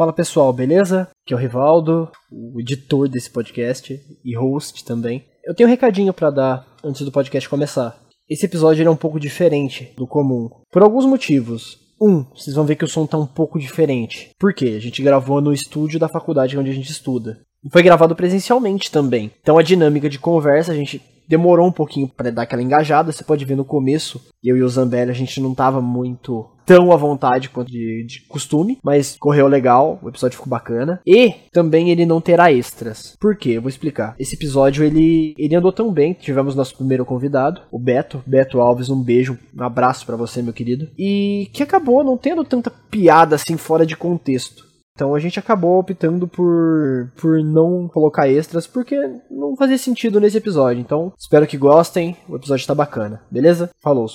Fala pessoal, beleza? Aqui é o Rivaldo, o editor desse podcast e host também. Eu tenho um recadinho para dar antes do podcast começar. Esse episódio é um pouco diferente do comum, por alguns motivos. Um, vocês vão ver que o som tá um pouco diferente. Por quê? A gente gravou no estúdio da faculdade onde a gente estuda. Foi gravado presencialmente também. Então a dinâmica de conversa, a gente demorou um pouquinho para dar aquela engajada. Você pode ver no começo, eu e o Zambelli, a gente não tava muito tão à vontade quanto de, de, costume, mas correu legal, o episódio ficou bacana. E também ele não terá extras. Por quê? Eu vou explicar. Esse episódio ele, ele andou tão bem, tivemos nosso primeiro convidado, o Beto, Beto Alves, um beijo, um abraço para você, meu querido. E que acabou não tendo tanta piada assim fora de contexto. Então a gente acabou optando por, por não colocar extras porque não fazia sentido nesse episódio. Então espero que gostem, o episódio tá bacana, beleza? Falou!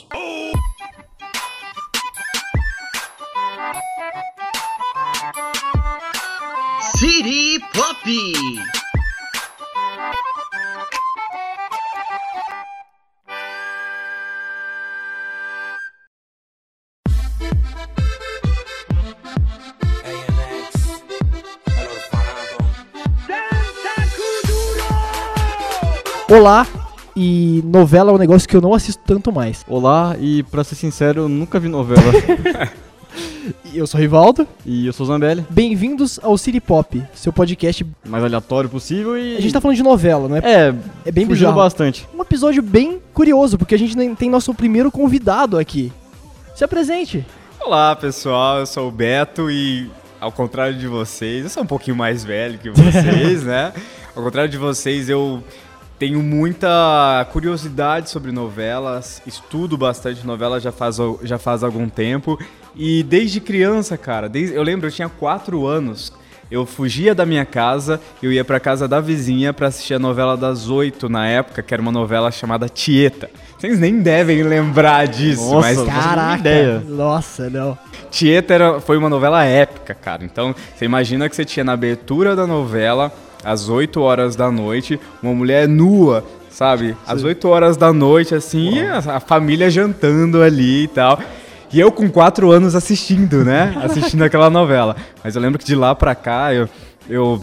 City Pop! Olá, e novela é um negócio que eu não assisto tanto mais. Olá, e pra ser sincero, eu nunca vi novela. eu sou o Rivaldo. E eu sou o Zambelli. Bem-vindos ao City Pop, seu podcast mais aleatório possível e. A gente tá falando de novela, não é? É, é bem bizarro. bastante. Um episódio bem curioso, porque a gente tem nosso primeiro convidado aqui. Se apresente. Olá, pessoal, eu sou o Beto e ao contrário de vocês, eu sou um pouquinho mais velho que vocês, né? Ao contrário de vocês, eu tenho muita curiosidade sobre novelas, estudo bastante novela já faz, já faz algum tempo. E desde criança, cara, desde, eu lembro, eu tinha 4 anos. Eu fugia da minha casa, eu ia pra casa da vizinha para assistir a novela das oito na época, que era uma novela chamada Tieta. Vocês nem devem lembrar disso, Nossa, mas caraca, ideia. Nossa, não. Tieta era, foi uma novela épica, cara. Então, você imagina que você tinha na abertura da novela às 8 horas da noite, uma mulher nua, sabe? Sim. Às 8 horas da noite, assim, a, a, família jantando ali e tal. E eu com 4 anos assistindo, né? Assistindo aquela novela. Mas eu lembro que de lá pra cá, eu, eu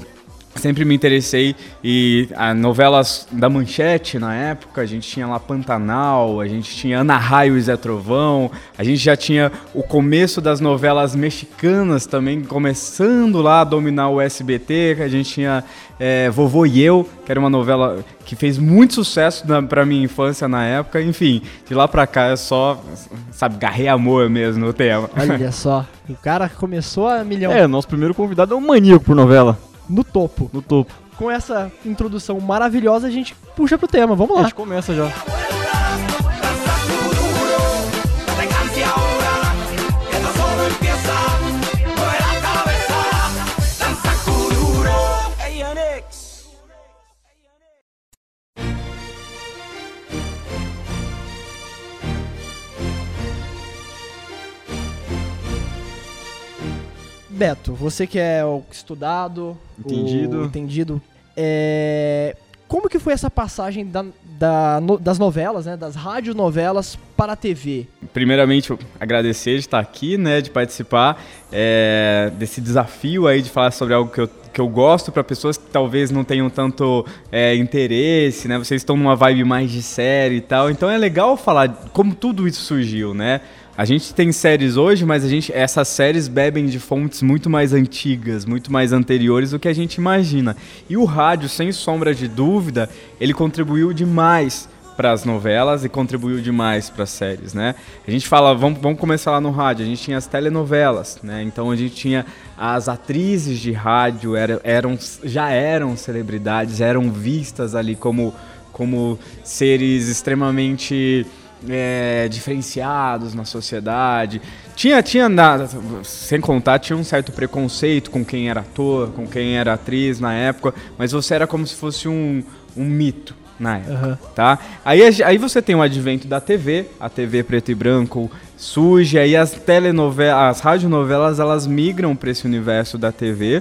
sempre me interessei e a novelas da Manchete na época, a gente tinha lá Pantanal, a gente tinha Ana Raio e Zé Trovão, a gente já tinha o começo das novelas mexicanas também começando lá a dominar o SBT, a gente tinha é, Vovô e Eu, que era uma novela que fez muito sucesso na, pra minha infância na época, enfim, de lá pra cá é só, sabe, garrei amor mesmo no tema. Olha só, o cara começou a milhão. É, nosso primeiro convidado é um maníaco por novela no topo. No topo. Com essa introdução maravilhosa, a gente puxa pro tema. Vamos lá. A gente começa já. Beto, você que é o estudado, entendido, o entendido é... como que foi essa passagem da, da, no, das novelas, né, das radionovelas para a TV? Primeiramente, agradecer de estar aqui, né, de participar é, desse desafio aí de falar sobre algo que eu que eu gosto para pessoas que talvez não tenham tanto é, interesse, né? Vocês estão numa vibe mais de série e tal, então é legal falar como tudo isso surgiu, né? A gente tem séries hoje, mas a gente, essas séries bebem de fontes muito mais antigas, muito mais anteriores do que a gente imagina. E o rádio, sem sombra de dúvida, ele contribuiu demais para as novelas e contribuiu demais para as séries, né? A gente fala, vamos, vamos começar lá no rádio, a gente tinha as telenovelas, né? Então a gente tinha as atrizes de rádio, eram, eram já eram celebridades, eram vistas ali como, como seres extremamente é, diferenciados na sociedade. Tinha, tinha na, sem contar, tinha um certo preconceito com quem era ator, com quem era atriz na época, mas você era como se fosse um, um mito na época, uhum. tá? Aí, aí você tem o advento da TV, a TV preto e branco surge, aí as telenovelas, as radionovelas, elas migram para esse universo da TV,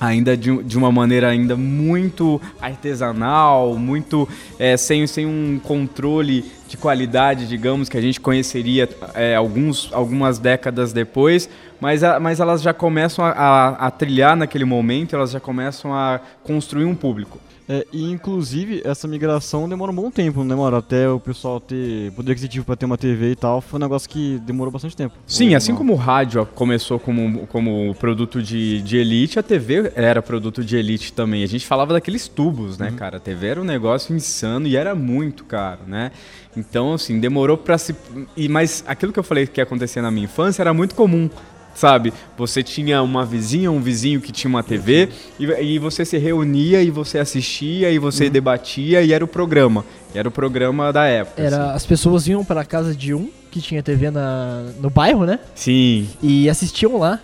ainda de, de uma maneira ainda muito artesanal, muito é, sem, sem um controle de qualidade, digamos, que a gente conheceria é, alguns, algumas décadas depois, mas, a, mas elas já começam a, a, a, trilhar naquele momento, elas já começam a construir um público. É, e inclusive essa migração demora um bom tempo, não demora? Até o pessoal ter poder aquisitivo para ter uma TV e tal, foi um negócio que demorou bastante tempo. Sim, assim como o rádio começou como, como produto de, de elite, a TV era produto de elite também. A gente falava daqueles tubos, né, uhum. cara? A TV era um negócio insano e era muito caro, né? Então, assim, demorou para se. E, mas aquilo que eu falei que ia acontecer na minha infância era muito comum sabe? Você tinha uma vizinha, um vizinho que tinha uma TV e, e você se reunia e você assistia e você uhum. debatia e era o programa. Era o programa da época. Era, assim. As pessoas iam para a casa de um que tinha TV na, no bairro, né? Sim. E assistiam lá.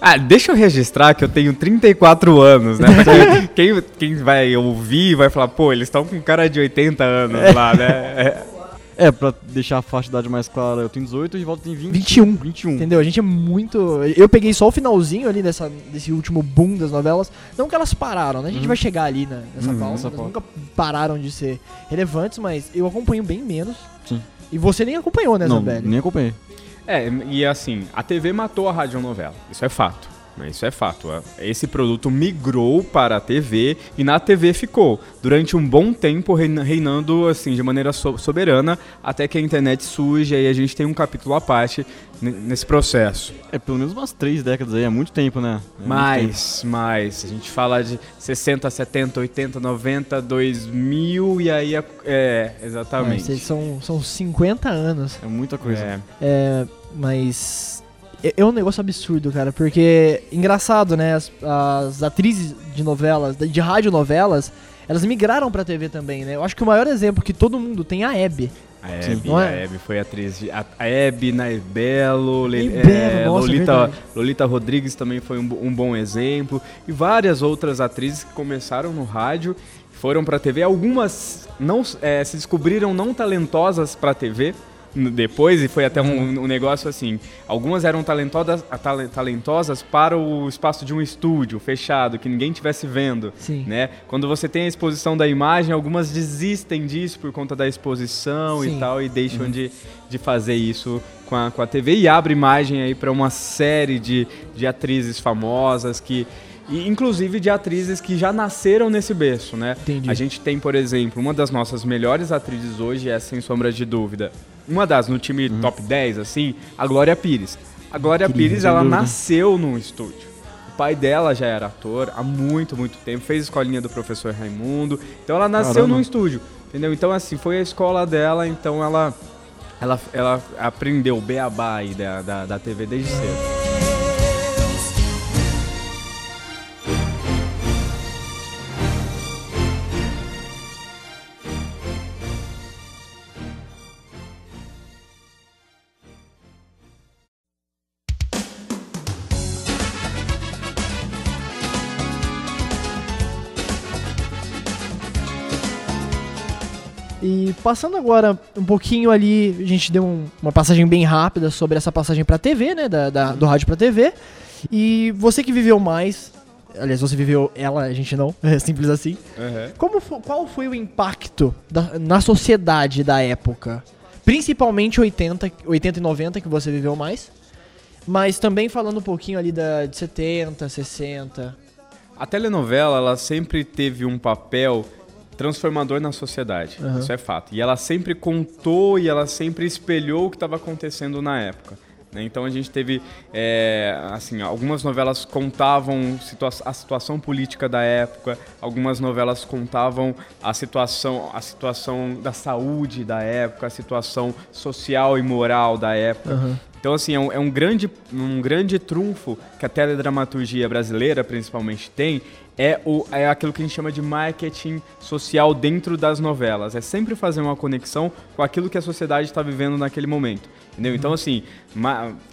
Ah, deixa eu registrar que eu tenho 34 anos, né? quem, quem vai ouvir vai falar, pô, eles estão com cara de 80 anos lá, né? É. É, pra deixar a faixa de idade mais clara, eu tenho 18 e o Rivaldo tem 20, 21. 21. Entendeu? A gente é muito. Eu peguei só o finalzinho ali dessa, desse último boom das novelas. Não que elas pararam, né? A gente uhum. vai chegar ali na, nessa uhum, pauta. Elas nunca pararam de ser relevantes, mas eu acompanho bem menos. Sim. E você nem acompanhou, né, Não, nem acompanhei. É, e assim, a TV matou a radionovela. Isso é fato. Né? Isso é fato. Esse produto migrou para a TV e na TV ficou durante um bom tempo reinando assim de maneira soberana até que a internet surge e a gente tem um capítulo à parte nesse processo. É pelo menos umas três décadas aí, é muito tempo, né? É mais, tempo. mais. A gente fala de 60, 70, 80, 90, 2000 e aí é, é exatamente. É, são, são 50 anos. É muita coisa. É, é mas é, é um negócio absurdo, cara, porque engraçado, né? As, as atrizes de novelas, de radionovelas, elas migraram pra TV também, né? Eu acho que o maior exemplo que todo mundo tem é a Hebe. A Hebe, a é? Hebe foi atriz. De, a, a Hebe, Naibelo, é, Lolita, Lolita Rodrigues também foi um, um, bom exemplo. E várias outras atrizes que começaram no rádio, foram pra TV. Algumas não é, se descobriram não talentosas pra TV depois e foi até um, um, negócio assim. Algumas eram talentosas, talentosas para o espaço de um estúdio fechado, que ninguém estivesse vendo. Sim. Né? Quando você tem a exposição da imagem, algumas desistem disso por conta da exposição Sim. e tal, e deixam uhum. de, de fazer isso com a, com a TV e abre imagem aí para uma série de, de atrizes famosas que e inclusive de atrizes que já nasceram nesse berço, né? Entendi. A gente tem, por exemplo, uma das nossas melhores atrizes hoje é sem sombra de dúvida, uma das no time uhum. top 10 assim, a Glória Pires. A Glória Pires, ela nasceu num estúdio. O pai dela já era ator há muito, muito tempo, fez escolinha do professor Raimundo. Então ela nasceu Caramba. num estúdio, entendeu? Então assim, foi a escola dela, então ela ela, ela aprendeu o beabá aí da, da, da TV desde cedo. Passando agora um pouquinho ali, a gente deu um, uma passagem bem rápida sobre essa passagem pra TV, né? Da, da, do rádio pra TV. E você que viveu mais, aliás, você viveu ela, a gente não, é simples assim. Uhum. Como, qual foi o impacto da, na sociedade da época? Principalmente 80, 80 e 90 que você viveu mais. Mas também falando um pouquinho ali da, de 70, 60. A telenovela, ela sempre teve um papel transformador na sociedade. Uhum. Isso é fato. E ela sempre contou e ela sempre espelhou o que estava acontecendo na época. Né? Então a gente teve, é, assim, algumas novelas contavam situa a situação política da época, algumas novelas contavam a situação, a situação da saúde da época, a situação social e moral da época. Uhum. Então, assim, é um, é um, grande, um grande trunfo que a teledramaturgia brasileira, principalmente, tem, é, o, é aquilo que a gente chama de marketing social dentro das novelas. É sempre fazer uma conexão com aquilo que a sociedade está vivendo naquele momento. Entendeu? Então, assim,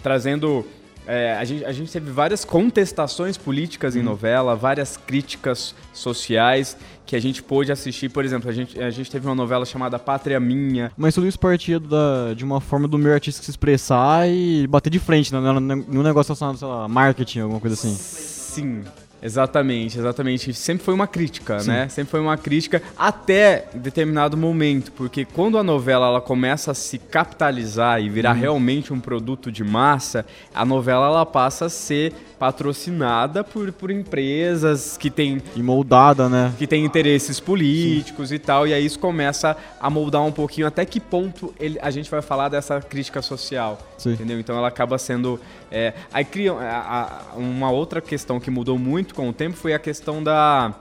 trazendo. É, a, gente, a gente teve várias contestações políticas em uhum. novela, várias críticas sociais que a gente pôde assistir. Por exemplo, a gente, a gente teve uma novela chamada Pátria Minha. Mas tudo isso partia da, de uma forma do meu artista se expressar e bater de frente, né? no negócio relacionado, sei lá, marketing, alguma coisa assim. Sim, Exatamente, exatamente. Sempre foi uma crítica, né? Sempre foi uma crítica até determinado momento, porque quando a novela ela começa a se capitalizar e virar realmente um produto de massa, a novela ela passa a ser patrocinada por, por empresas que têm E moldada, né? que tem interesses políticos e tal, e aí isso começa a moldar um pouquinho até que ponto ele, a gente vai falar dessa crítica social, Sim. entendeu? Então ela acaba sendo... é, aí cria a- a- uma outra questão que mudou muito com o tempo foi a questão da,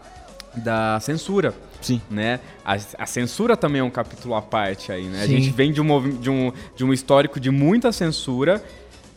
da censura. Sim. Né? A, a censura também é um capítulo à parte aí, né? A Sim. gente vem de um, de, um, de um histórico de muita censura,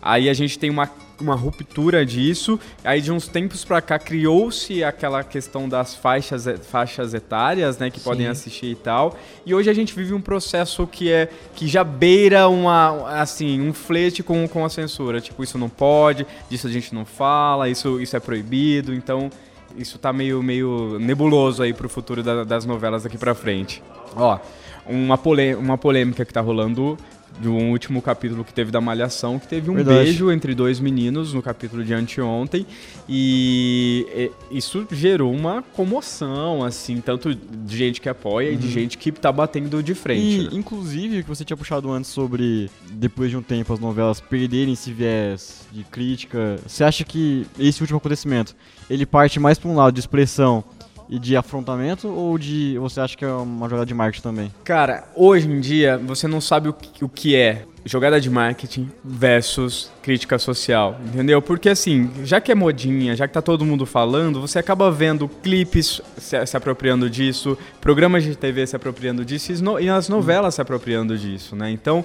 aí a gente tem uma, uma ruptura disso, aí de uns tempos pra cá criou-se aquela questão das faixas, faixas etárias, né? Que podem Sim. assistir e tal, e hoje a gente vive um processo que é que já beira uma, assim, um flerte com, com a censura, tipo, isso não pode, disso a gente não fala, isso, isso é proibido, então... Isso tá meio, meio nebuloso aí pro futuro da- das novelas daqui pra frente. Ó, uma, polê uma polêmica que tá rolando de um último capítulo que teve da Malhação, que teve um Verdade. beijo entre dois meninos no capítulo de anteontem. E isso gerou uma comoção, assim, tanto de gente que apoia e de gente que tá batendo de frente. né? E, inclusive, o que você tinha puxado antes sobre, depois de um tempo, as novelas perderem esse viés de crítica, você acha que esse último acontecimento, ele parte mais pra um lado de expressão e de afrontamento, ou de você acha que é uma jogada de marketing também? Cara, hoje em dia você não sabe o que, é jogada de marketing versus crítica social, entendeu? Porque assim, já que é modinha, já que tá todo mundo falando, você acaba vendo clipes se, se apropriando disso, programas de TV se apropriando disso e, as no- as novelas se apropriando disso, né? Então,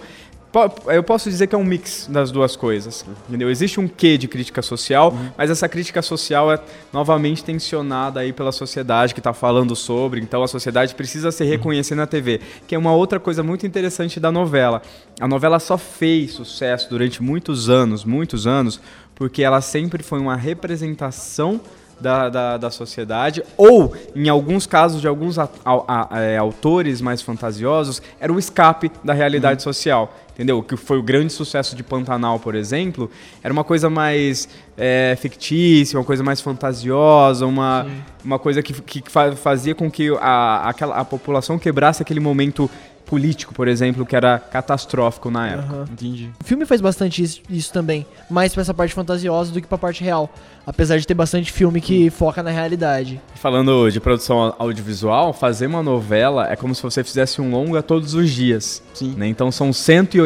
eu posso dizer que é um mix das duas coisas, entendeu? Existe um quê de crítica social, mas essa crítica social é novamente tensionada aí pela sociedade que está falando sobre, então a sociedade precisa se reconhecer na TV, que é uma outra coisa muito interessante da novela. A novela só fez sucesso durante muitos anos, muitos anos, porque ela sempre foi uma representação da, da, da sociedade, ou, em alguns casos de alguns a- au- a- é, autores mais fantasiosos, era o escape da realidade social. Entendeu? O que foi o grande sucesso de Pantanal, por exemplo, era uma coisa mais é, fictícia, uma coisa mais fantasiosa, uma, uma coisa que, que fa- fazia com que a, aquela, a população quebrasse aquele momento político, por exemplo, que era catastrófico na época. Aham. Entendi. O filme faz bastante isso, isso também, mais pra essa parte fantasiosa do que pra parte real. Apesar de ter bastante filme que foca na realidade. Falando de produção audiovisual, fazer uma novela é como se você fizesse um longa todos os dias. Sim. né? Então são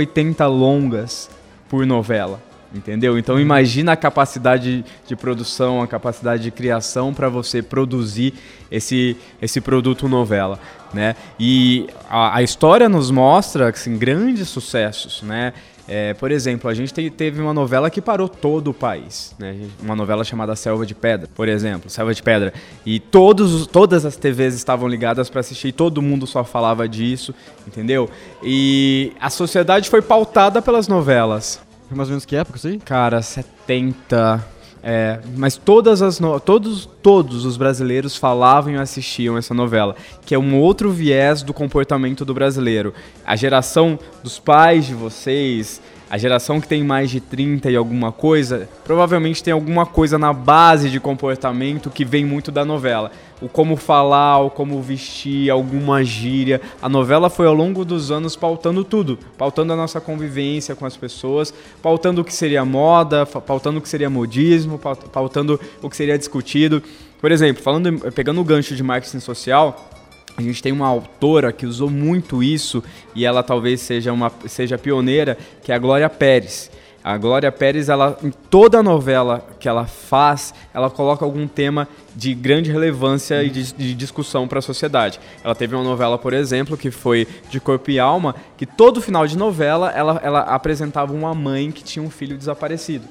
180 longas por novela. Entendeu? Então imagina a capacidade de produção, a capacidade de criação para você produzir esse, esse produto novela, né? E a, a história nos mostra assim, grandes sucessos, né? É, por exemplo, a gente te- teve uma novela que parou todo o país, né? Uma novela chamada Selva de Pedra, por exemplo, Selva de Pedra. E todos, os- todas as TVs estavam ligadas para assistir, e todo mundo só falava disso, entendeu? E a sociedade foi pautada pelas novelas. Foi mais ou menos que época isso aí? Cara, 70. É, mas todas as no... todos, todos os brasileiros falavam e assistiam essa novela, que é um outro viés do comportamento do brasileiro. A geração dos pais de vocês, a geração que tem mais de 30 e alguma coisa, provavelmente tem alguma coisa na base de comportamento que vem muito da novela. O como falar, o como vestir, alguma gíria. A novela foi ao longo dos anos pautando tudo, pautando a nossa convivência com as pessoas, pautando o que seria moda, pautando o que seria modismo, paut- pautando o que seria discutido. Por exemplo, falando, pegando o gancho de marketing social, a gente tem uma autora que usou muito isso e ela talvez seja uma seja pioneira, que é a Glória Pérez. A Glória Pérez, ela em toda novela que ela faz, ela coloca algum tema de grande relevância e de, de discussão para a sociedade. Ela teve uma novela, por exemplo, que foi de Corpo e Alma, que todo final de novela ela, ela apresentava uma mãe que tinha um filho desaparecido,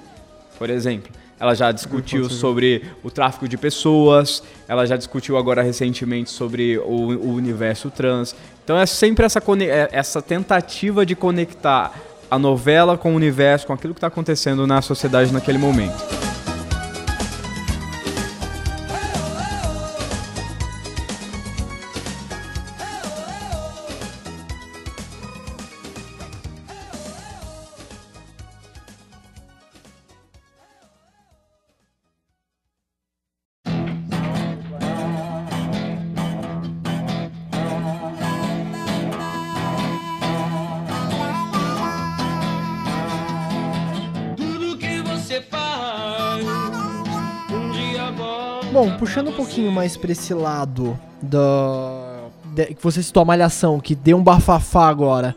por exemplo. Ela já discutiu sobre o tráfico de pessoas, ela já discutiu agora recentemente sobre o, o universo trans. Então é sempre essa, é- essa tentativa de conectar a novela com o universo, com aquilo que está acontecendo na sociedade naquele momento. Bom, puxando um pouquinho mais pra esse lado da. de- que você citou a Malhação, que deu um bafafá agora.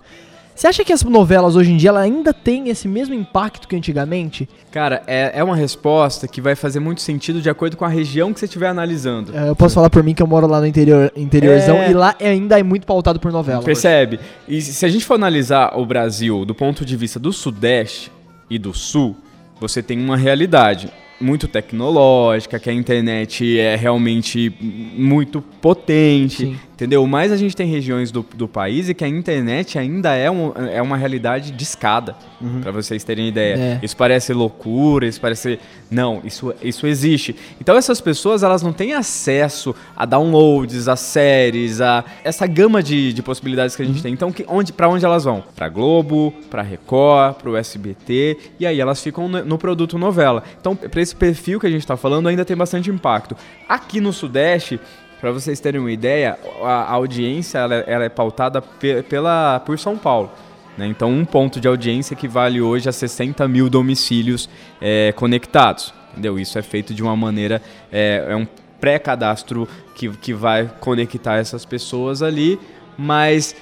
Você acha que as novelas hoje em dia ela ainda têm esse mesmo impacto que antigamente? Cara, é, é uma resposta que vai fazer muito sentido de acordo com a região que você estiver analisando. É, Eu posso falar por mim que eu moro lá no interior, interiorzão É. e lá ainda é muito pautado por novela. Percebe? E se a gente for analisar o Brasil do ponto de vista do Sudeste e do Sul, você tem uma realidade muito tecnológica, que a internet é realmente muito potente, Sim. Entendeu? Mas a gente tem regiões do, do país e que a internet ainda é, um, é uma realidade de escada, pra vocês terem ideia. É. Isso parece loucura, isso parece... Não, isso, isso existe. Então essas pessoas, elas não têm acesso a downloads, a séries, a essa gama de, de possibilidades que a gente tem. Então, que, onde, para onde elas vão? Pra Globo, pra Record, pro SBT, e aí elas ficam no, no produto novela. Então, pra esse perfil que a gente tá falando, ainda tem bastante impacto. Aqui no Sudeste, Pra vocês terem uma ideia, a, audiência ela, é- ela é pautada pe- pela, por São Paulo. né? Então, um ponto de audiência equivale hoje a 60 mil domicílios é, conectados. Entendeu? Isso é feito de uma maneira. É, é um pré-cadastro que, que vai conectar essas pessoas ali, mas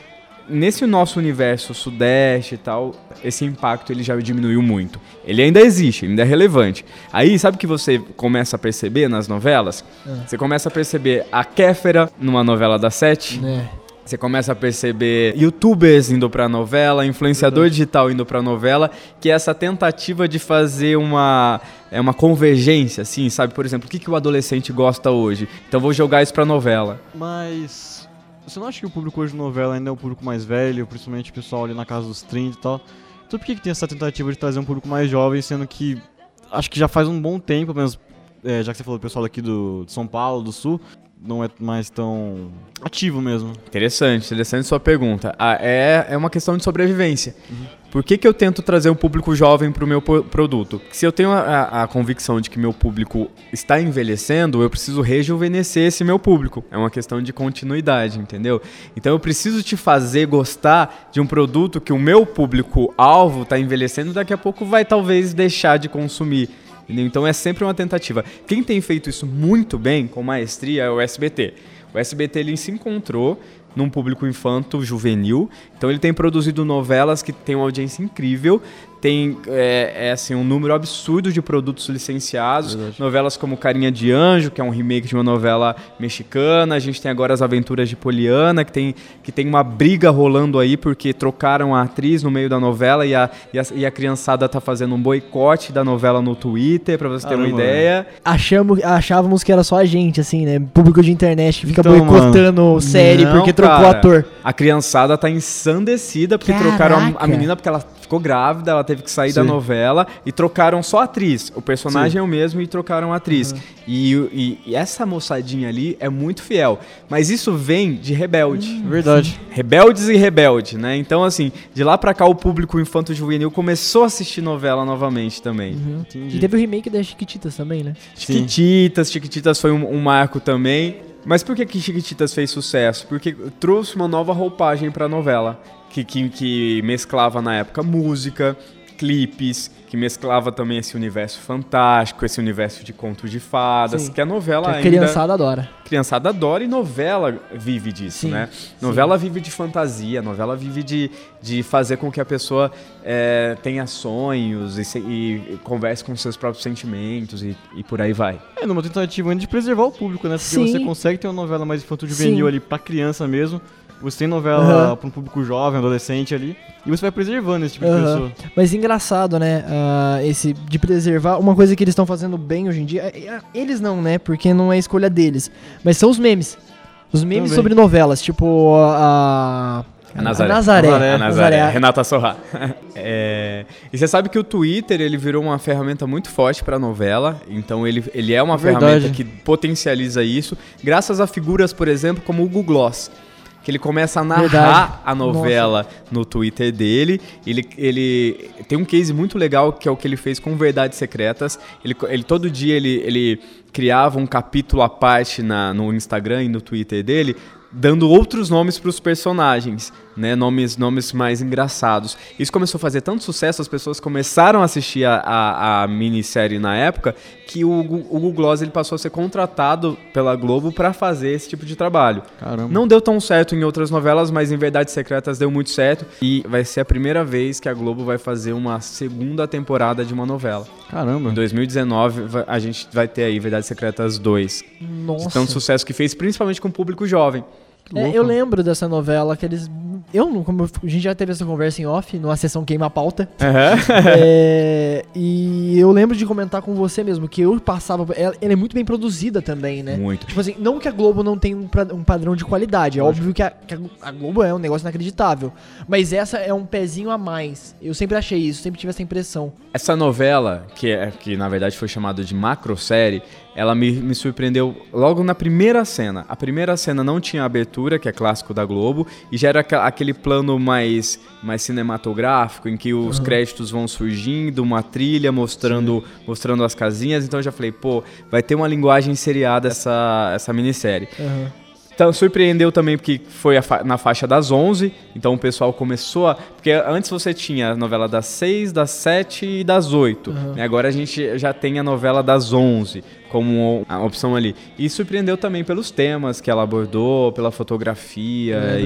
nesse nosso universo sudeste e tal, esse impacto ele já diminuiu muito. Ele ainda existe, ainda é relevante. Aí, sabe o que você começa a perceber nas novelas? Você começa a perceber a Kéfera numa novela da Sete. Né? Você começa a perceber youtubers indo pra novela, influenciador digital indo pra novela, que é essa tentativa de fazer uma, é uma convergência, assim, sabe? Por exemplo, o que, que o adolescente gosta hoje? Então vou jogar isso pra novela. Mas você não acha que o público hoje de novela ainda é um público mais velho, principalmente o pessoal ali na casa dos 30 e tal? Então por que, que tem essa tentativa de trazer um público mais jovem, sendo que acho que já faz um bom tempo, pelo menos, é, já que você falou do pessoal aqui do, de São Paulo, do Sul, não é mais tão ativo mesmo. Interessante, interessante sua pergunta. Ah, é, é uma questão de sobrevivência. Por que, que eu tento trazer um público jovem para o meu produto? Se eu tenho a, a- convicção de que meu público está envelhecendo, eu preciso rejuvenescer esse meu público. É uma questão de continuidade, entendeu? Então eu preciso te fazer gostar de um produto que o meu público-alvo está envelhecendo, daqui a pouco vai talvez deixar de consumir. Então é sempre uma tentativa. Quem tem feito isso muito bem, com maestria, é o SBT. O SBT ele se encontrou num público infanto juvenil, então ele tem produzido novelas que têm uma audiência incrível, tem é, é, assim, um número absurdo de produtos licenciados, novelas como Carinha de Anjo, que é um remake de uma novela mexicana, a gente tem agora As Aventuras de Poliana, que tem, que tem uma briga rolando aí porque trocaram a atriz no meio da novela e a, e a, e a criançada tá fazendo um boicote da novela no Twitter, pra você ter uma ideia. Achamos, achávamos que era só a gente, assim, né? Público de internet que fica Então, boicotando série Não, porque trocou cara. ator. A criançada tá ensandecida porque trocaram a, a Caraca. menina porque ela ficou grávida, ela teve que sair da Sim. novela e trocaram só a atriz. O personagem é o mesmo e trocaram a atriz. E, e- e essa moçadinha ali é muito fiel. Mas isso vem de rebelde. Verdade. Rebeldes e rebelde, né? Então, assim, de lá pra cá o público infanto-juvenil começou a assistir novela novamente também. Entendi. E teve o remake das Chiquititas também, né? Sim. Chiquititas, Chiquititas foi um, um marco também. Mas por que, que Chiquititas fez sucesso? Porque trouxe uma nova roupagem pra novela. Que, que, que mesclava na época música, clipes, que mesclava também esse universo fantástico, esse universo de contos de fadas, Sim. que a novela Que a ainda... criançada adora. criançada adora e novela vive disso, Sim, né? Novela vive de fantasia, novela vive de, de fazer com que a pessoa é, tenha sonhos e, se- e converse com seus próprios sentimentos e, e por aí vai. É, numa tentativa ainda de preservar o público, né? Porque Sim. você consegue ter uma novela mais infanto-juvenil Sim. ali pra criança mesmo. Você tem novela Aham. pra um público jovem, adolescente ali. E você vai preservando esse tipo de Aham. pessoa. Mas engraçado, né? ah, esse de preservar. Uma coisa que eles estão fazendo bem hoje em dia. é- é- Eles não, né? Porque não é escolha deles. Mas são os memes. Os memes Também. sobre novelas. Tipo a. A Nazaré. Nazaré. Nazaré. A Nazaré, Nazaré. Renata Sorra. É, E você sabe que o Twitter ele virou uma ferramenta muito forte para novela, então ele, ele é uma Verdade. ferramenta que potencializa isso, graças a figuras, por exemplo, como o Google Gloss. Que ele começa a narrar Verdade. a novela no Twitter dele. Ele, ele tem um case muito legal que é o que ele fez com Verdades Secretas. Ele, ele todo dia ele, ele criava um capítulo à parte na, no Instagram e no Twitter dele, dando outros nomes para os personagens. Né? Nomes, nomes mais engraçados. Isso começou a fazer tanto sucesso, as pessoas começaram a assistir a, a, a minissérie na época, que o, o Google Gloss ele passou a ser contratado pela Globo para fazer esse tipo de trabalho. Caramba. Não deu tão certo em outras novelas, mas em Verdades Secretas deu muito certo. E vai ser a primeira vez que a Globo vai fazer uma segunda temporada de uma novela. Caramba. Em 2019, va- a gente vai ter aí Verdades Secretas 2. Nossa. Tanto sucesso que fez, principalmente com o público jovem. É, eu lembro dessa novela que eles. Eu não, como a gente já teve essa conversa em off, numa sessão Queima a Pauta. É, e eu lembro de comentar com você mesmo que eu passava. Ela, ela é muito bem produzida também, né? Muito. Tipo assim, não que a Globo não tenha um, pra- um padrão de qualidade. É óbvio que, a, que a- a Globo é um negócio inacreditável. Mas essa é um pezinho a mais. Eu sempre achei isso, sempre tive essa impressão. Essa novela, que, é, que na verdade foi chamada de macrosérie, ela me, me surpreendeu logo na primeira cena. A primeira cena não tinha abertura, que é clássico da Globo, e já era aquele plano mais, mais cinematográfico, em que os créditos vão surgindo, uma trilha mostrando, mostrando as casinhas. Então eu já falei, pô, vai ter uma linguagem seriada essa, essa minissérie. Então, surpreendeu também porque foi fa- na faixa das 11, então o pessoal começou a... Porque antes você tinha a novela das 6, das 7 e das 8, né? Agora a gente já tem a novela das 11 como a opção ali. E surpreendeu também pelos temas que ela abordou, pela fotografia e,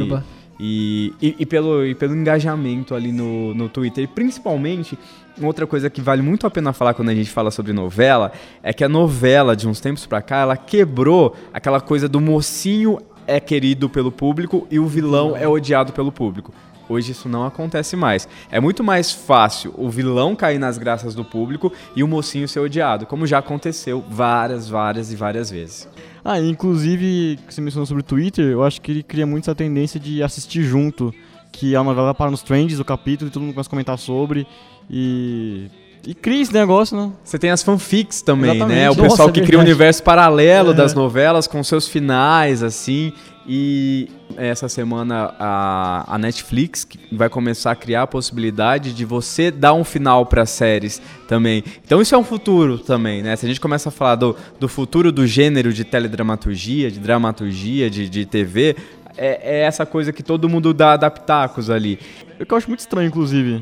e, e- e pelo, e pelo engajamento ali no, no Twitter. E principalmente, outra coisa que vale muito a pena falar quando a gente fala sobre novela é que a novela, de uns tempos pra cá, ela quebrou aquela coisa do mocinho é querido pelo público e o vilão é odiado pelo público. Hoje isso não acontece mais. É muito mais fácil o vilão cair nas graças do público e o mocinho ser odiado, como já aconteceu várias, várias e várias vezes. Ah, inclusive, que você mencionou sobre o Twitter, eu acho que ele cria muito essa tendência de assistir junto. Que a novela para nos trends do capítulo e todo mundo começa a comentar sobre. E. E cria esse negócio, né? Você tem as fanfics também, Exatamente. né? O Nossa, pessoal é que cria um universo paralelo É. das novelas com seus finais, assim. E essa semana a, a Netflix vai começar a criar a possibilidade de você dar um final para séries também. Então isso é um futuro também, né? Se a gente começa a falar do, do futuro do gênero de teledramaturgia, de dramaturgia, de, de TV, é, é essa coisa que todo mundo dá, pitacos ali. O que eu acho muito estranho, inclusive.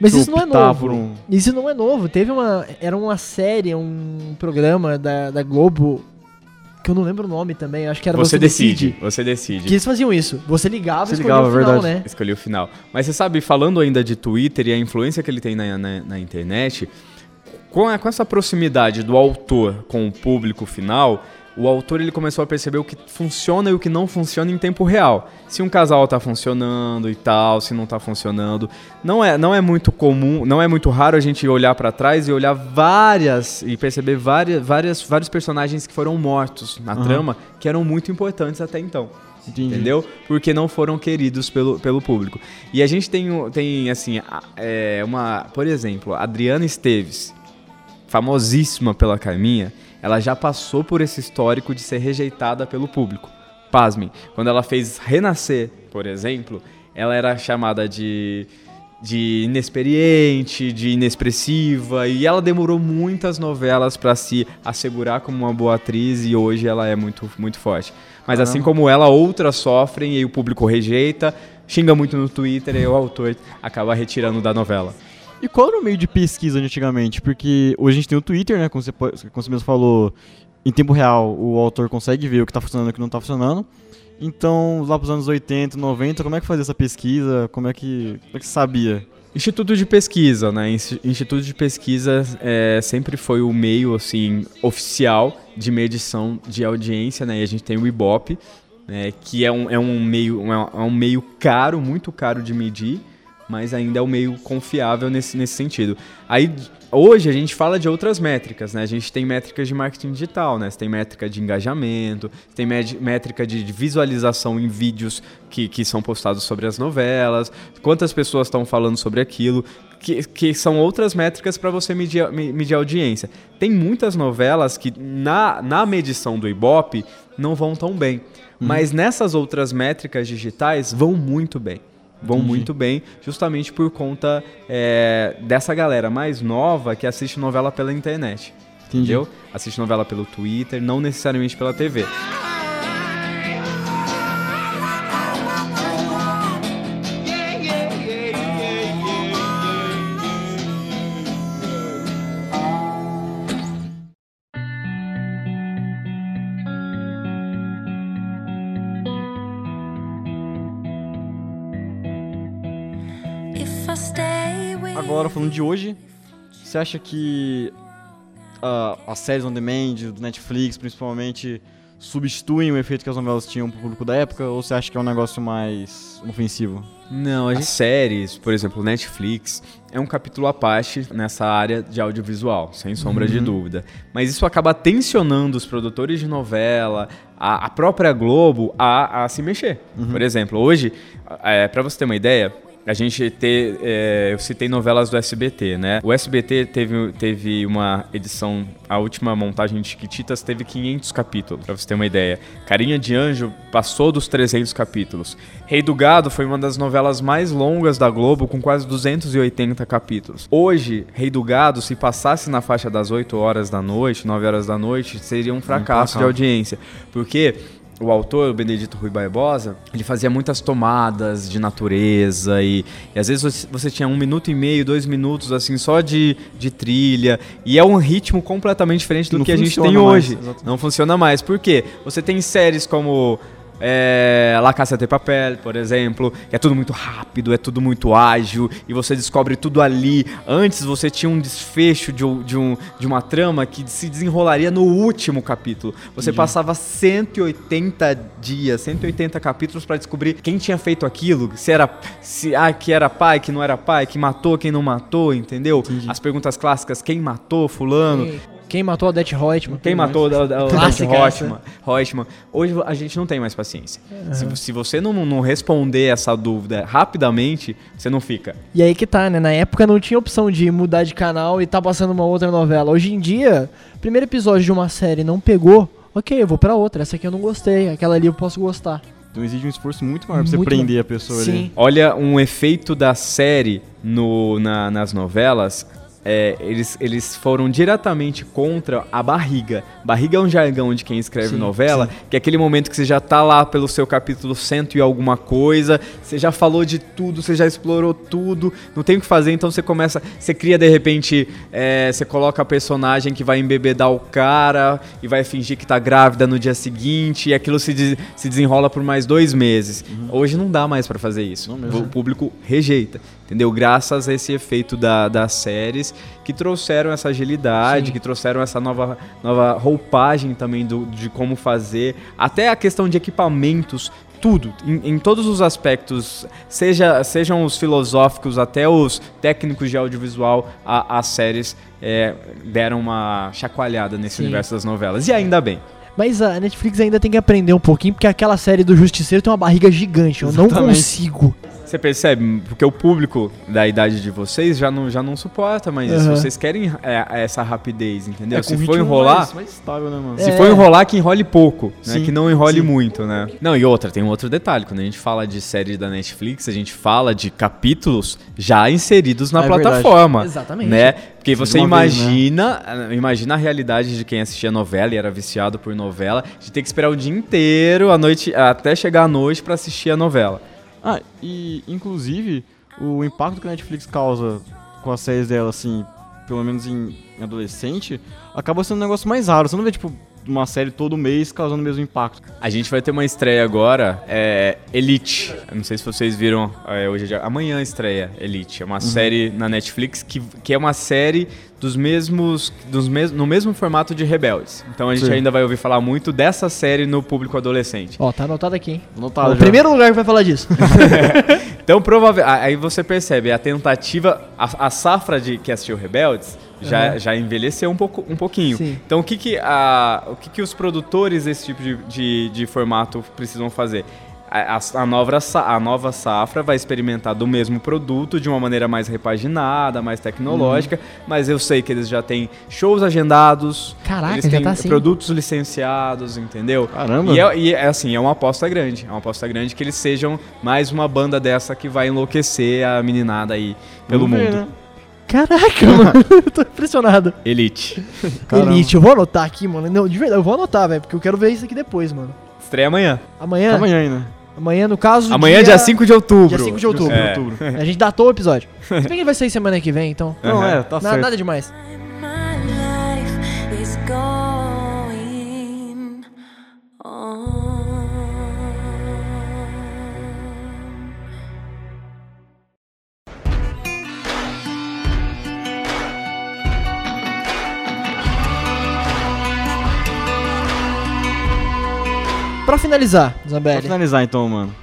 Mas isso não é novo. um- Isso não é novo. Teve uma. Era uma série, um programa da, da Globo. Que eu não lembro o nome também. Acho que era Você, decide, você decide. Que eles faziam isso. Você ligava Você e escolhia ligava, o final, verdade. né? Escolhi o final. Mas você sabe, falando ainda de Twitter e a influência que ele tem na, na, na internet, com, a- com essa proximidade do autor com o público final, o autor ele começou a perceber o que funciona e o que não funciona em tempo real. Se um casal tá funcionando e tal, se não tá funcionando. Não é, não é muito comum, não é muito raro a gente olhar pra trás e olhar várias e perceber várias, várias, vários personagens que foram mortos na trama que eram muito importantes até então. Entendi. Entendeu? Porque não foram queridos pelo, pelo público. E a gente tem, tem assim, é, uma. Por exemplo, Adriana Esteves, famosíssima pela Carminha, ela já passou por esse histórico de ser rejeitada pelo público. Pasmem, quando ela fez Renascer, por exemplo, ela era chamada de, de inexperiente, de inexpressiva, e ela demorou muitas novelas para se assegurar como uma boa atriz e hoje ela é muito, muito forte. Mas assim como ela, outras sofrem e o público rejeita, xinga muito no Twitter e o autor acaba retirando da novela. E qual era o meio de pesquisa antigamente? Porque hoje a gente tem o Twitter, né? Como você, como você mesmo falou, em tempo real o autor consegue ver o que tá funcionando e o que não tá funcionando. Então, lá pros anos 80, 90, como é que fazia essa pesquisa? Como é que, como é que sabia? Instituto de pesquisa, né? Insti- Instituto de pesquisa é, sempre foi o meio assim oficial de medição de audiência, né? E a gente tem o Ibope, né? que é um, é um meio é um- é um meio caro, muito caro de medir, mas ainda é um meio confiável nesse, nesse sentido. Aí hoje a gente fala de outras métricas, né? A gente tem métricas de marketing digital, né? Você tem métrica de engajamento, você tem métrica de visualização em vídeos que, que são postados sobre as novelas, quantas pessoas estão falando sobre aquilo, que, que são outras métricas para você medir, medir audiência. Tem muitas novelas que na, na medição do Ibope não vão tão bem, mas nessas outras métricas digitais vão muito bem. Vão muito bem, justamente por conta é, dessa galera mais nova que assiste novela pela internet. Entendi. Entendeu? Assiste novela pelo Twitter, não necessariamente pela TV. Falando de hoje, você acha que ah, as séries on demand, do Netflix principalmente, substituem o efeito que as novelas tinham pro público da época? Ou você acha que é um negócio mais ofensivo? Não, as séries, por exemplo, Netflix, é um capítulo à parte nessa área de audiovisual, sem sombra de dúvida. Mas isso acaba tensionando os produtores de novela, a, a própria Globo, a, a se mexer. Por exemplo, hoje, é, para você ter uma ideia, a gente ter, é, eu citei novelas do SBT, né? O SBT teve, teve uma edição, a última montagem de Chiquititas teve 500 capítulos, pra você ter uma ideia. Carinha de Anjo passou dos 300 capítulos. Rei do Gado foi uma das novelas mais longas da Globo, com quase 280 capítulos. Hoje, Rei do Gado, se passasse na faixa das 8 horas da noite, 9 horas da noite, seria um fracasso de placar. audiência. Porque o autor, o Benedito Rui Barbosa, ele fazia muitas tomadas de natureza e, e às vezes você, tinha um minuto e meio, dois minutos, assim, só de, de trilha. E é um ritmo completamente diferente do Não que a gente tem mais, hoje. exatamente. Não funciona mais. Por quê? Você tem séries como é, La Casa de Papel, por exemplo, que é tudo muito rápido, é tudo muito ágil, e você descobre tudo ali. Antes você tinha um desfecho de, de, um, de uma trama que se desenrolaria no último capítulo. Você passava 180 dias, 180 capítulos pra descobrir quem tinha feito aquilo, se era se ah, que era pai, que não era pai, que matou, quem não matou, entendeu? As perguntas clássicas, quem matou fulano? Quem matou a Odete Reutemann? Quem matou o- o- o Clássica Reutemann, Reutemann. Hoje a gente não tem mais paciência. Se, se você não, não responder essa dúvida rapidamente, você não fica. E aí que tá, né? Na época não tinha opção de mudar de canal e tá passando uma outra novela. Hoje em dia, primeiro episódio de uma série não pegou, ok, eu vou pra outra. Essa aqui eu não gostei, aquela ali eu posso gostar. Então exige um esforço muito maior pra você Muito prender a pessoa Sim. ali. Olha um efeito da série no, na- nas novelas. É, eles, eles foram diretamente contra a barriga. Barriga é um jargão de quem escreve Sim, novela, que é aquele momento que você já tá lá pelo seu capítulo cento e alguma coisa, você já falou de tudo, você já explorou tudo, não tem o que fazer, então você começa, você cria de repente, é, você coloca a personagem que vai embebedar o cara e vai fingir que tá grávida no dia seguinte, e aquilo se, des- se desenrola por mais dois meses. Hoje não dá mais pra fazer isso. O público rejeita, entendeu? Graças a esse efeito da- das séries que trouxeram essa agilidade, Sim. que trouxeram essa nova, nova roupagem também do, de como fazer, até a questão de equipamentos. Tudo, em, em todos os aspectos, seja, sejam os filosóficos até os técnicos de audiovisual, a- as séries é, deram uma chacoalhada nesse Sim. universo das novelas. E ainda bem. Mas a Netflix ainda tem que aprender um pouquinho, porque aquela série do Justiceiro tem uma barriga gigante. Eu não Exatamente. consigo. Você percebe? Porque o público da idade de vocês já não, já não suporta isso. Aham. Vocês querem é, essa rapidez, entendeu? É, Se for enrolar, Mais, mais estável, né, mano? se É. for enrolar, que enrole pouco, né? Sim, Que não enrole sim. muito, né? Não, e outra, tem um outro detalhe. Quando a gente fala de série da Netflix, a gente fala de capítulos já inseridos na É verdade. plataforma. Exatamente. Né? Porque você uma vez, né? imagina, imagina a realidade de quem assistia novela e era viciado por novela, de ter que esperar o dia inteiro, a noite, até chegar à noite pra assistir a novela. Ah, e inclusive o impacto que a Netflix causa com as séries dela, assim, pelo menos em adolescente, acaba sendo um negócio mais raro. Você não vê, tipo, uma série todo mês causando o mesmo impacto. A gente vai ter uma estreia agora, é Elite. Eu não sei se vocês viram, é, hoje é amanhã estreia Elite. É uma série na Netflix que, que é uma série dos mesmos, dos mes, no mesmo formato de Rebeldes. Então a gente Sim. ainda vai ouvir falar muito dessa série no público adolescente. Ó, tá anotado aqui, hein? Anotado o já. primeiro lugar que vai falar disso. Então provavelmente, aí você percebe a tentativa, a, a safra de que assistiu Rebeldes já, Uhum. já envelheceu um, pouco, um pouquinho. Sim. Então o que que, a, o que que os produtores desse tipo de, de, de formato precisam fazer? A, a- a nova, a nova safra vai experimentar do mesmo produto de uma maneira mais repaginada, mais tecnológica, mas eu sei que eles já têm shows agendados, Caraca, eles já têm tá assim? produtos licenciados, entendeu? Caramba. E é, e é assim, é uma aposta grande. É uma aposta grande que eles sejam mais uma banda dessa que vai enlouquecer a meninada aí pelo Vamos ver, mundo. né? Caraca, mano. Eu tô impressionado. Elite. Caramba. Elite, eu vou anotar aqui, mano. Não, de verdade, eu vou anotar, velho, porque eu quero ver isso aqui depois, mano. Estreia amanhã. Amanhã, Amanhã ainda. amanhã no caso. Amanhã, dia 5 de outubro. Dia 5 de outubro. É. outubro. A gente datou o episódio. Se bem que ele vai sair semana que vem, então. Não, é, tá Na- certo. nada demais. Pra finalizar, Pra Zambelli. finalizar então, mano.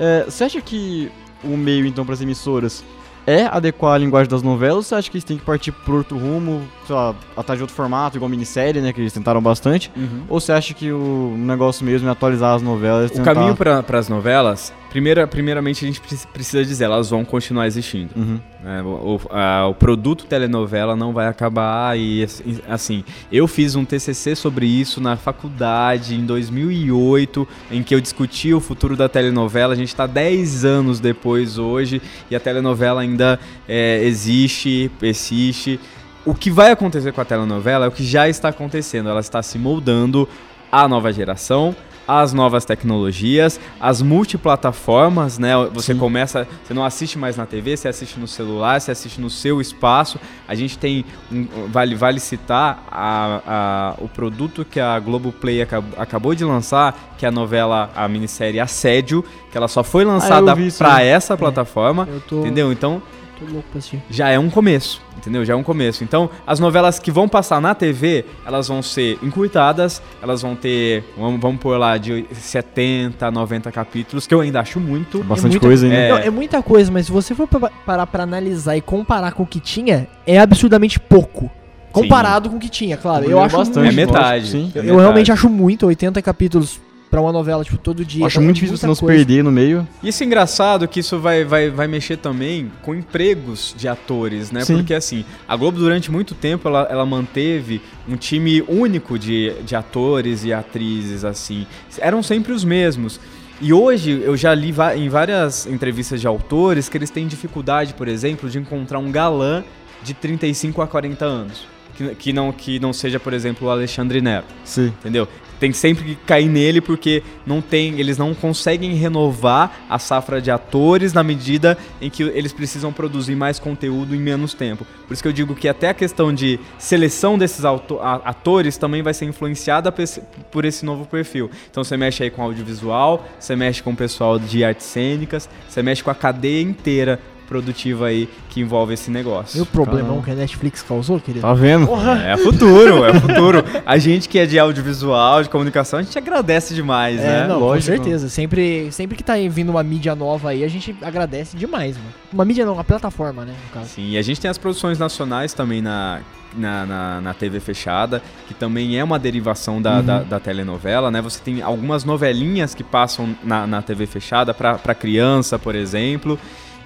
É, você acha que o meio, então, pras emissoras é adequar a linguagem das novelas ou você acha que eles têm que partir por outro rumo, sei lá, atrás de outro formato, igual minissérie, né, que eles tentaram bastante? Ou você acha que o negócio mesmo é atualizar as novelas? Uhum. O caminho para as novelas, primeira, primeiramente a gente preci- precisa dizer, elas vão continuar existindo. Uhum. o, o- a- o produto telenovela não vai acabar e assim- assim, eu fiz um TCC sobre isso na faculdade em 2008, em que eu discuti o futuro da telenovela. A gente está 10 anos depois hoje e a telenovela ainda é, existe, persiste. O que vai acontecer com a telenovela é o que já está acontecendo. Ela está se moldando à nova geração, às novas tecnologias, às multiplataformas, né? Você começa, você não assiste mais na TV, você assiste no celular, você assiste no seu espaço. A gente tem, um- vale, vale citar a, a- o produto que a Globoplay acab- acabou de lançar, que é a novela, a minissérie Assédio, que ela só foi lançada vi isso, para essa plataforma, Eu tô, entendeu? Então tô louco pra assistir. já é um começo, entendeu? Já é um começo. Então, as novelas que vão passar na TV, elas vão ser encurtadas, elas vão ter, vamos, vamos pôr lá, de 70, 90 capítulos, que eu ainda acho muito. Bastante muita- coisa, hein? né? É. Não, é muita coisa, mas se você for pa- parar pra analisar e comparar com o que tinha, é absurdamente pouco. Comparado com o que tinha, claro. Eu Evoluiu acho bastante, É muito. metade. Sim. É Eu, eu metade. realmente acho muito, 80 capítulos pra uma novela, tipo, todo dia. Eu acho muito difícil você não se perder no meio. Isso é engraçado que isso vai, vai, vai mexer também com empregos de atores, né? Sim. Porque assim, a Globo durante muito tempo ela, ela manteve um time único de, de atores e atrizes, assim. Eram sempre os mesmos. E hoje eu já li em várias entrevistas de autores que eles têm dificuldade, por exemplo, de encontrar um galã de 35 a 40 anos. Que, que, não, que não seja, por exemplo, o Alexandre Nero Sim. entendeu? Tem sempre que cair nele porque não tem, eles não conseguem renovar a safra de atores na medida em que eles precisam produzir mais conteúdo em menos tempo. Por isso que eu digo que até a questão de seleção desses atores também vai ser influenciada por esse, por esse novo perfil. Então você mexe aí com audiovisual, você mexe com o pessoal de artes cênicas, você mexe com a cadeia inteira produtiva aí que envolve esse negócio. E o problemão Caramba. que a Netflix causou, querido? Tá vendo? É futuro, é futuro. A gente que é de audiovisual, de comunicação, a gente agradece demais, É, né? não, Lógico. com certeza. Sempre, sempre que tá vindo uma mídia nova aí, a gente agradece demais, mano. Uma mídia não, uma plataforma, né, no caso. Sim, e a gente tem as produções nacionais também na, na, na, na TV fechada, que também é uma derivação da, Uhum. da, da telenovela, né? Você tem algumas novelinhas que passam na, na TV fechada pra pra criança, por exemplo.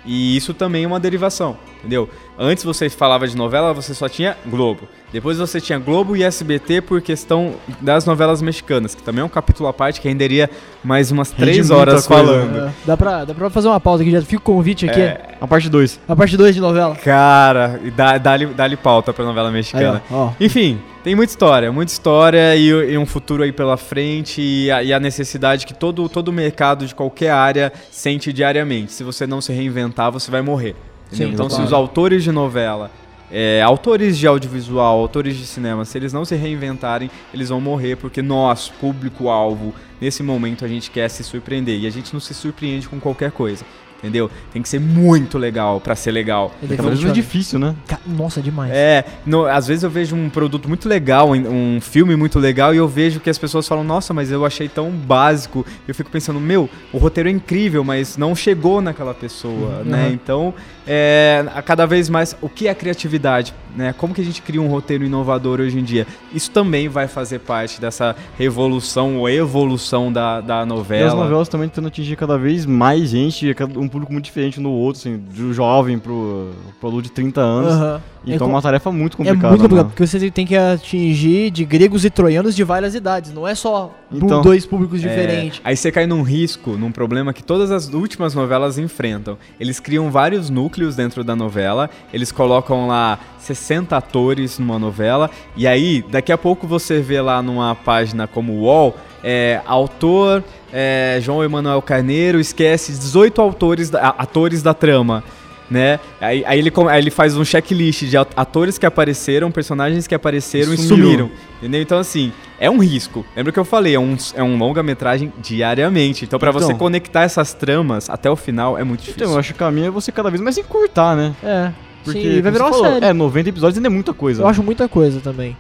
E isso também é uma derivação, entendeu? Antes você falava de novela, você só tinha Globo. Depois você tinha Globo e SBT por questão das novelas mexicanas, que também é um capítulo à parte que renderia mais umas Rende três horas falando. É, dá, pra, dá pra fazer uma pausa aqui, já fica o convite aqui. É. A parte 2. A parte 2 de novela. Cara, e dá- dá-lhe dá pauta pra novela Aí, mexicana. ó, ó. Enfim, tem muita história, muita história e, e um futuro aí pela frente e a, e a necessidade que todo, todo mercado de qualquer área sente diariamente. Se você não se reinventar, você vai morrer. Sim, então, se os autores de novela, é, autores de audiovisual, autores de cinema, se eles não se reinventarem, eles vão morrer porque nós, público-alvo, nesse momento a gente quer se surpreender e a gente não se surpreende com qualquer coisa. Entendeu? Tem que ser muito legal pra ser legal. Vez funciona. mais difícil, né? Nossa, demais. É, no- às vezes eu vejo um produto muito legal, um filme muito legal, e eu vejo que as pessoas falam, nossa, mas eu achei tão básico. Eu fico pensando, meu, o roteiro é incrível, mas não chegou naquela pessoa, né? Uhum. Então, é, a cada vez mais, o que é criatividade? Né? Como que a gente cria um roteiro inovador hoje em dia? Isso também vai fazer parte dessa revolução ou evolução da, da E as novela. novelas também tentando atingir cada vez mais gente, um público muito diferente um do outro, assim, do jovem pro, pro adulto de 30 anos. Aham. Então é É uma tarefa muito É complicada. muito complicado, mano. porque você tem que atingir de gregos e troianos de várias idades. Não é só Então. dois públicos É, diferentes. aí você cai num risco, num problema que todas as últimas novelas enfrentam. Eles criam vários núcleos dentro da novela, eles colocam lá 60 atores numa novela, e aí daqui a pouco você vê lá numa página como UOL, é, autor é, João Emanuel Carneiro esquece 18 autores atores da trama. Né? Aí, aí ele, aí ele faz um checklist de at- atores que apareceram, personagens que apareceram e Sumiram. sumiram. Entendeu? Então, assim, é um risco. Lembra que eu falei, é um, é um longa-metragem diariamente. Então, pra você Então. conectar essas tramas até o final, é muito difícil. Então, eu acho que o caminho é você cada vez mais encurtar, né? É. Porque Sim, vai virar você uma falou, série. É, 90 episódios ainda é muita coisa. Eu acho muita coisa também.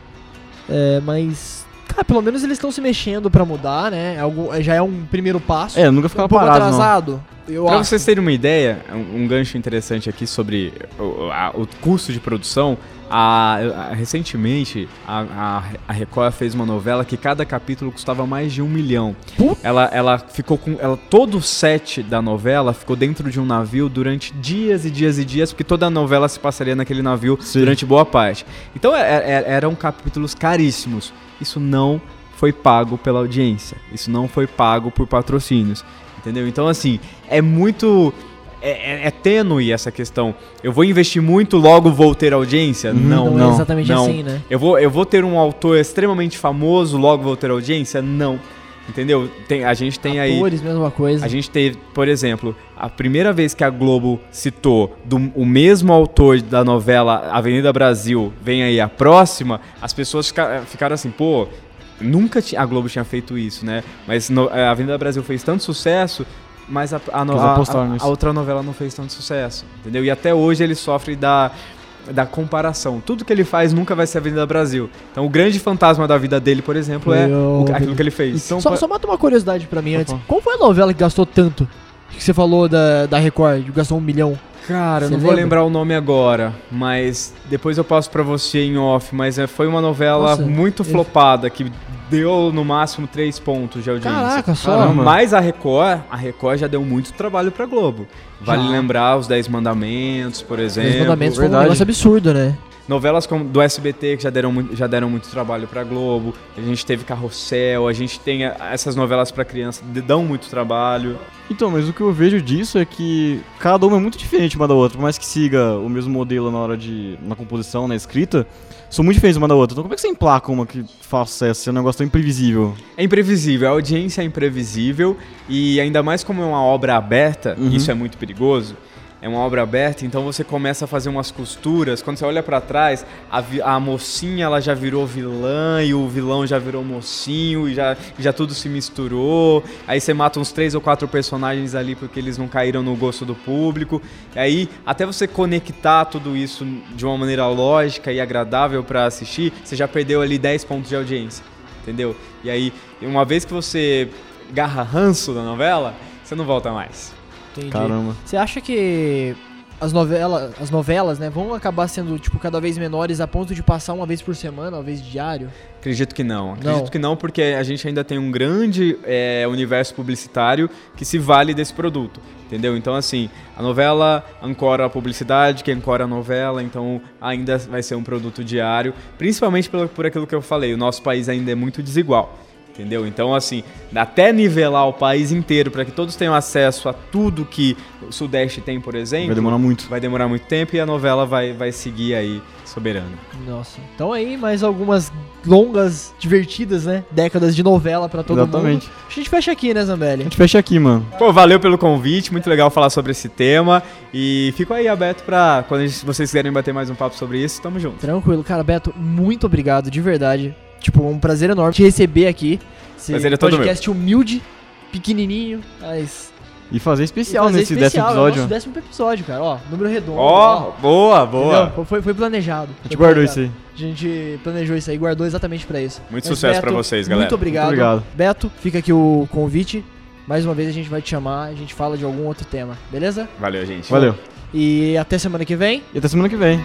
É, mas. Cara, pelo menos eles estão se mexendo pra mudar, né? Algo, já é um primeiro passo. É, nunca ficava um pouco parado, não. atrasado. Eu Pra acho. vocês terem uma ideia, um, um gancho interessante aqui sobre o, a- o custo de produção, a- a- recentemente a, a, a Record fez uma novela que cada capítulo custava mais de um milhão. Puta. Ela, ela ficou com. Ela, todo o set da novela ficou dentro de um navio durante dias e dias e dias, porque toda a novela se passaria naquele navio Sim. durante boa parte. Então é- é- eram capítulos caríssimos. Isso não foi pago pela audiência. Isso não foi pago por patrocínios. Entendeu? Então, assim, é muito. É, é- é tênue essa questão. Eu vou investir muito, logo vou ter audiência? não, não, não. é exatamente não. assim, né? Eu vou, eu vou ter um autor extremamente famoso, logo vou ter audiência? Não. Entendeu? Tem, a gente tem aí. Atores, mesma coisa. A gente teve, por exemplo, a primeira vez que a Globo citou do, o mesmo autor da novela Avenida Brasil, vem aí a próxima, as pessoas fica- ficaram assim, pô, nunca a Globo tinha feito isso, né? Mas no- a Avenida Brasil fez tanto sucesso, mas a, a, a- a outra novela não fez tanto sucesso, entendeu? E até hoje ele sofre da da comparação. Tudo que ele faz nunca vai ser Avenida Brasil. Então o grande fantasma da vida dele, por exemplo, é Foi o- o- aquilo que ele fez. Então, só, pa- só mata uma curiosidade pra mim antes. Qual foi a novela que gastou tanto? Que você falou da, da Record, que gastou um milhão. Cara, eu Você não vou lembra? lembrar o nome agora, mas depois eu passo pra você em off, mas é, foi uma novela Nossa, muito flopada, que deu no máximo três pontos de audiência. Caraca, só. Caramba. Mas a Record, a Record já deu muito trabalho pra Globo. Vale Já. lembrar os Dez Mandamentos, por exemplo. Os mandamentos foi um negócio absurdo, né? Novelas como do SBT que já deram, muito, já deram muito trabalho pra Globo. A gente teve Carrossel, a gente tem essas novelas pra criança, dão muito trabalho. Então, mas o que eu vejo disso é que cada uma é muito diferente uma da outra, por mais que siga o mesmo modelo na hora de. na composição, na escrita, são muito diferentes uma da outra. Então como é que você emplaca uma que faz sucesso? Se é um negócio tão imprevisível. É imprevisível, a audiência é imprevisível e ainda mais como é uma obra aberta, Uhum. isso é muito perigoso. É uma obra aberta, então você começa a fazer umas costuras. Quando você olha pra trás, a, a mocinha ela já virou vilã e o vilão já virou mocinho e já, já tudo se misturou. Aí você mata uns três ou quatro personagens ali porque eles não caíram no gosto do público. E aí, até você conectar tudo isso de uma maneira lógica e agradável pra assistir, você já perdeu ali 10 pontos de audiência entendeu? E aí, uma vez que você garra ranço da novela, você não volta mais. Entendi. Caramba. Você acha que as novelas, as novelas, né, vão acabar sendo tipo cada vez menores a ponto de passar uma vez por semana, uma vez diário? Acredito que não. Acredito Não. que não, porque a gente ainda tem um grande é, universo publicitário que se vale desse produto. Entendeu? Então, assim, a novela ancora a publicidade, que ancora a novela, então ainda vai ser um produto diário, principalmente pelo, por aquilo que eu falei, o nosso país ainda é muito desigual. Entendeu? Então, assim, até nivelar o país inteiro para que todos tenham acesso a tudo que o Sudeste tem, por exemplo, Vai demorar muito. vai demorar muito tempo e a novela vai, vai seguir aí soberana. Nossa. Então aí mais algumas longas, divertidas, né, décadas de novela pra todo Exatamente. mundo. A gente fecha aqui, né, A Zambelli? gente fecha aqui, mano. Pô, valeu pelo convite, muito legal falar sobre esse tema e fico aí aberto pra quando a gente- vocês quiserem bater mais um papo sobre isso, tamo junto. Tranquilo, cara, Beto, muito obrigado, de verdade. Tipo, um prazer enorme te receber aqui. Esse Prazer é todo podcast humilde, pequenininho, mas E fazer especial fazer nesse especial, décimo é o episódio. nosso décimo episódio, cara, ó, número redondo. Ó, boa, boa. Entendeu? Foi, foi planejado. A gente guardou isso aí. A gente planejou isso aí, guardou exatamente pra isso. Muito Mas, sucesso pra vocês, galera. Muito obrigado. Muito obrigado. Beto, fica aqui o convite. Mais uma vez a gente vai te chamar, a gente fala de algum outro tema, beleza? Valeu, gente. Valeu. E até semana que vem. E até semana que vem.